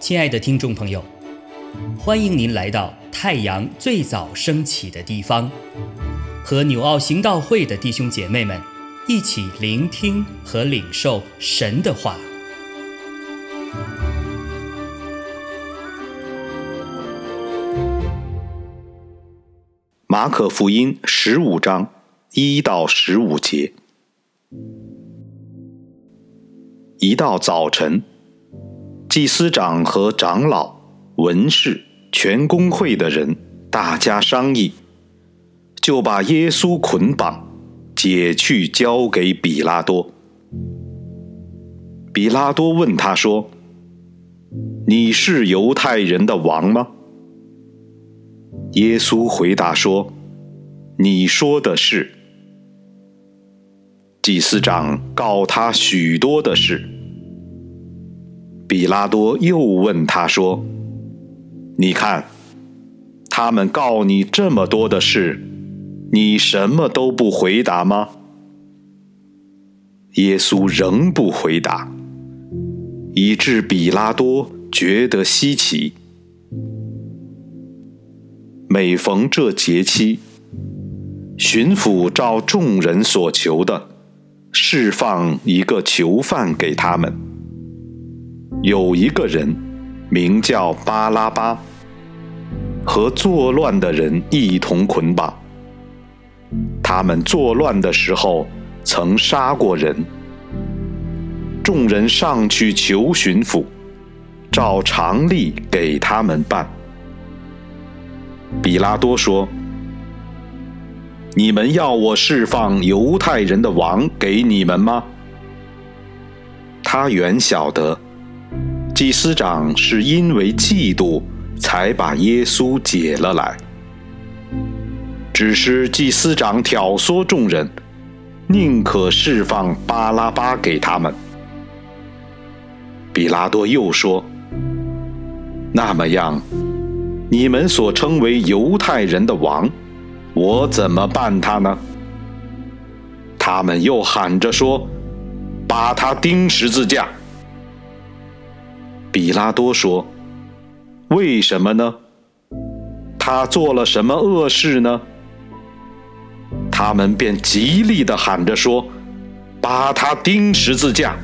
亲爱的听众朋友，欢迎您来到太阳最早升起的地方，和纽奥行道会的弟兄姐妹们一起聆听和领受神的话。马可福音十五章一到十五节。一到早晨。祭司长和长老、文士、全公会的人，大家商议，就把耶稣捆绑，解去交给比拉多。比拉多问他说：“你是犹太人的王吗？”耶稣回答说：“你说的是。”祭司长告他许多的事。比拉多又问他说：“你看，他们告你这么多的事，你什么都不回答吗？”耶稣仍不回答，以致比拉多觉得稀奇。每逢这节期，巡抚照众人所求的，释放一个囚犯给他们。有一个人名叫巴拉巴，和作乱的人一同捆绑。他们作乱的时候曾杀过人。众人上去求巡抚，照常例给他们办。比拉多说：“你们要我释放犹太人的王给你们吗？”他原晓得。祭司长是因为嫉妒才把耶稣解了来，只是祭司长挑唆众人，宁可释放巴拉巴给他们。比拉多又说：“那么样，你们所称为犹太人的王，我怎么办他呢？”他们又喊着说：“把他钉十字架。”比拉多说：“为什么呢？他做了什么恶事呢？”他们便极力的喊着说：“把他钉十字架。”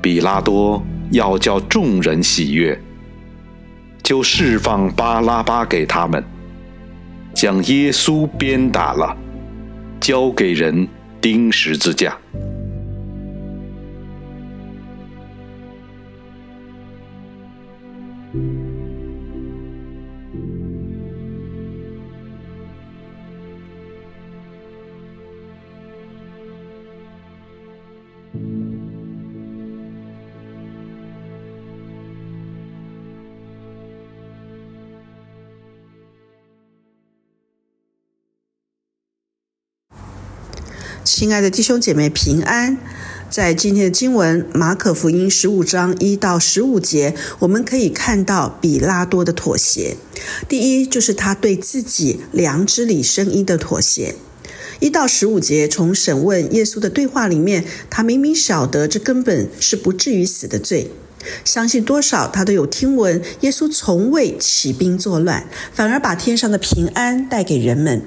比拉多要叫众人喜悦，就释放巴拉巴给他们，将耶稣鞭打了，交给人钉十字架。亲爱的弟兄姐妹，平安！在今天的经文《马可福音》十五章一到十五节，我们可以看到比拉多的妥协。第一，就是他对自己良知里声音的妥协。一到十五节，从审问耶稣的对话里面，他明明晓得这根本是不至于死的罪，相信多少他都有听闻耶稣从未起兵作乱，反而把天上的平安带给人们。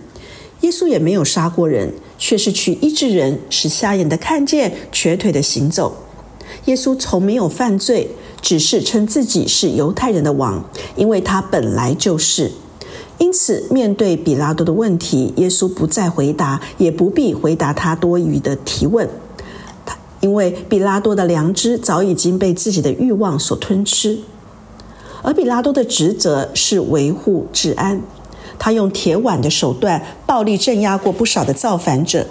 耶稣也没有杀过人，却是去医治人，使瞎眼的看见，瘸腿的行走。耶稣从没有犯罪，只是称自己是犹太人的王，因为他本来就是。因此，面对比拉多的问题，耶稣不再回答，也不必回答他多余的提问。因为比拉多的良知早已经被自己的欲望所吞吃，而比拉多的职责是维护治安。他用铁腕的手段暴力镇压过不少的造反者，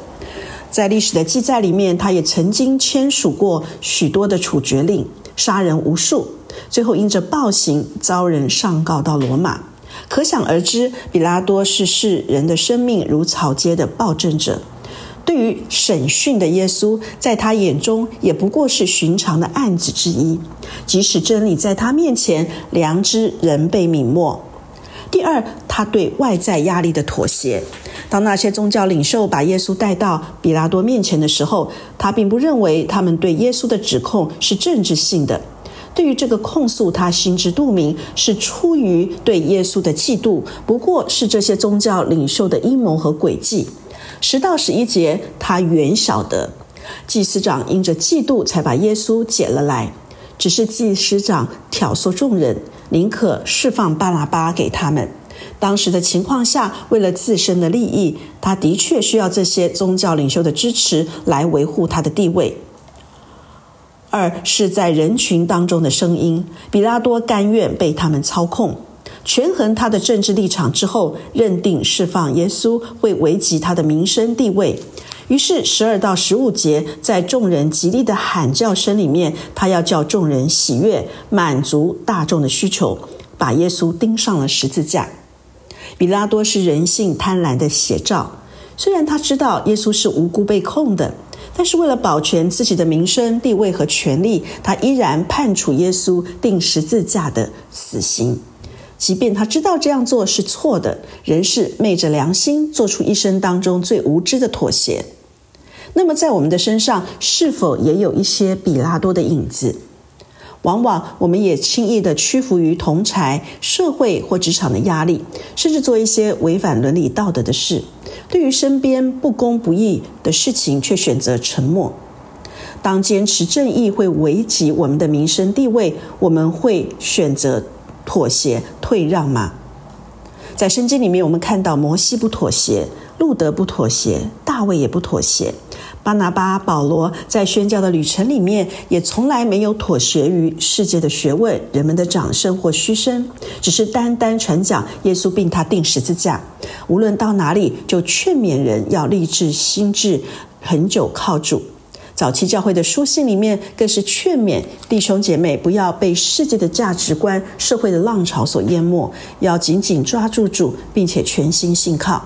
在历史的记载里面，他也曾经签署过许多的处决令，杀人无数，最后因着暴行遭人上告到罗马。可想而知，比拉多是视人的生命如草芥的暴政者。对于审讯的耶稣，在他眼中也不过是寻常的案子之一，即使真理在他面前，良知仍被泯没。第二，他对外在压力的妥协。当那些宗教领袖把耶稣带到比拉多面前的时候，他并不认为他们对耶稣的指控是政治性的。对于这个控诉，他心知肚明，是出于对耶稣的嫉妒，不过是这些宗教领袖的阴谋和诡计。十到十一节，他原晓得，祭司长因着嫉妒才把耶稣解了来，只是祭司长挑唆众人，宁可释放巴拿巴给他们。当时的情况下，为了自身的利益，他的确需要这些宗教领袖的支持来维护他的地位。二是在人群当中的声音，比拉多甘愿被他们操控，权衡他的政治立场之后，认定释放耶稣会危及他的名声地位。于是十二到十五节，在众人极力的喊叫声里面，他要叫众人喜悦，满足大众的需求，把耶稣钉上了十字架。比拉多是人性贪婪的写照，虽然他知道耶稣是无辜被控的。但是为了保全自己的名声、地位和权利，他依然判处耶稣定十字架的死刑。即便他知道这样做是错的，仍是昧着良心做出一生当中最无知的妥协。那么，在我们的身上，是否也有一些比拉多的影子？往往我们也轻易的屈服于同才、社会或职场的压力，甚至做一些违反伦理道德的事。对于身边不公不义的事情，却选择沉默。当坚持正义会危及我们的民生地位，我们会选择妥协退让吗？在圣经里面，我们看到摩西不妥协，路德不妥协，大卫也不妥协。巴拿巴、保罗在宣教的旅程里面，也从来没有妥协于世界的学问、人们的掌声或嘘声，只是单单传讲耶稣并他定十字架。无论到哪里，就劝勉人要立志心志恒久靠主。早期教会的书信里面，更是劝勉弟兄姐妹不要被世界的价值观、社会的浪潮所淹没，要紧紧抓住主，并且全心信靠。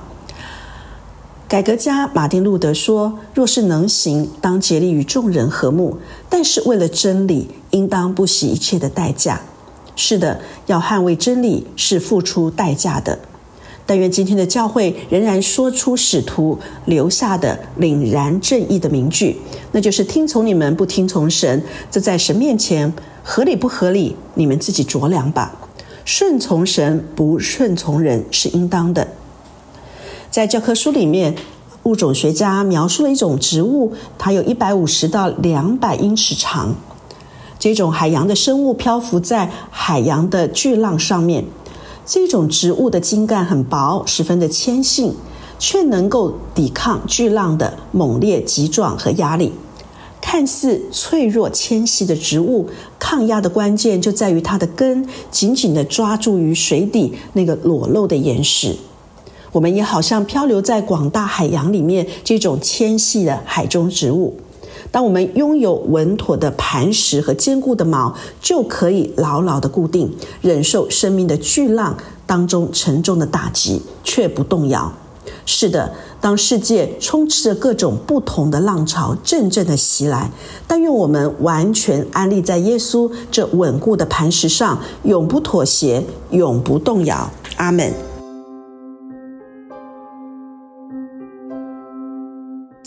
改革家马丁·路德说：“若是能行，当竭力与众人和睦；但是为了真理，应当不惜一切的代价。”是的，要捍卫真理是付出代价的。但愿今天的教会仍然说出使徒留下的凛然正义的名句，那就是：“听从你们，不听从神，这在神面前合理不合理？你们自己酌量吧。顺从神，不顺从人，是应当的。”在教科书里面，物种学家描述了一种植物，它有一百五十到两百英尺长。这种海洋的生物漂浮在海洋的巨浪上面。这种植物的茎干很薄，十分的纤细，却能够抵抗巨浪的猛烈急撞和压力。看似脆弱纤细的植物，抗压的关键就在于它的根紧紧地抓住于水底那个裸露的岩石。我们也好像漂流在广大海洋里面，这种纤细的海中植物。当我们拥有稳妥的磐石和坚固的锚，就可以牢牢的固定，忍受生命的巨浪当中沉重的打击，却不动摇。是的，当世界充斥着各种不同的浪潮阵阵的袭来，但愿我们完全安立在耶稣这稳固的磐石上，永不妥协，永不动摇。阿门。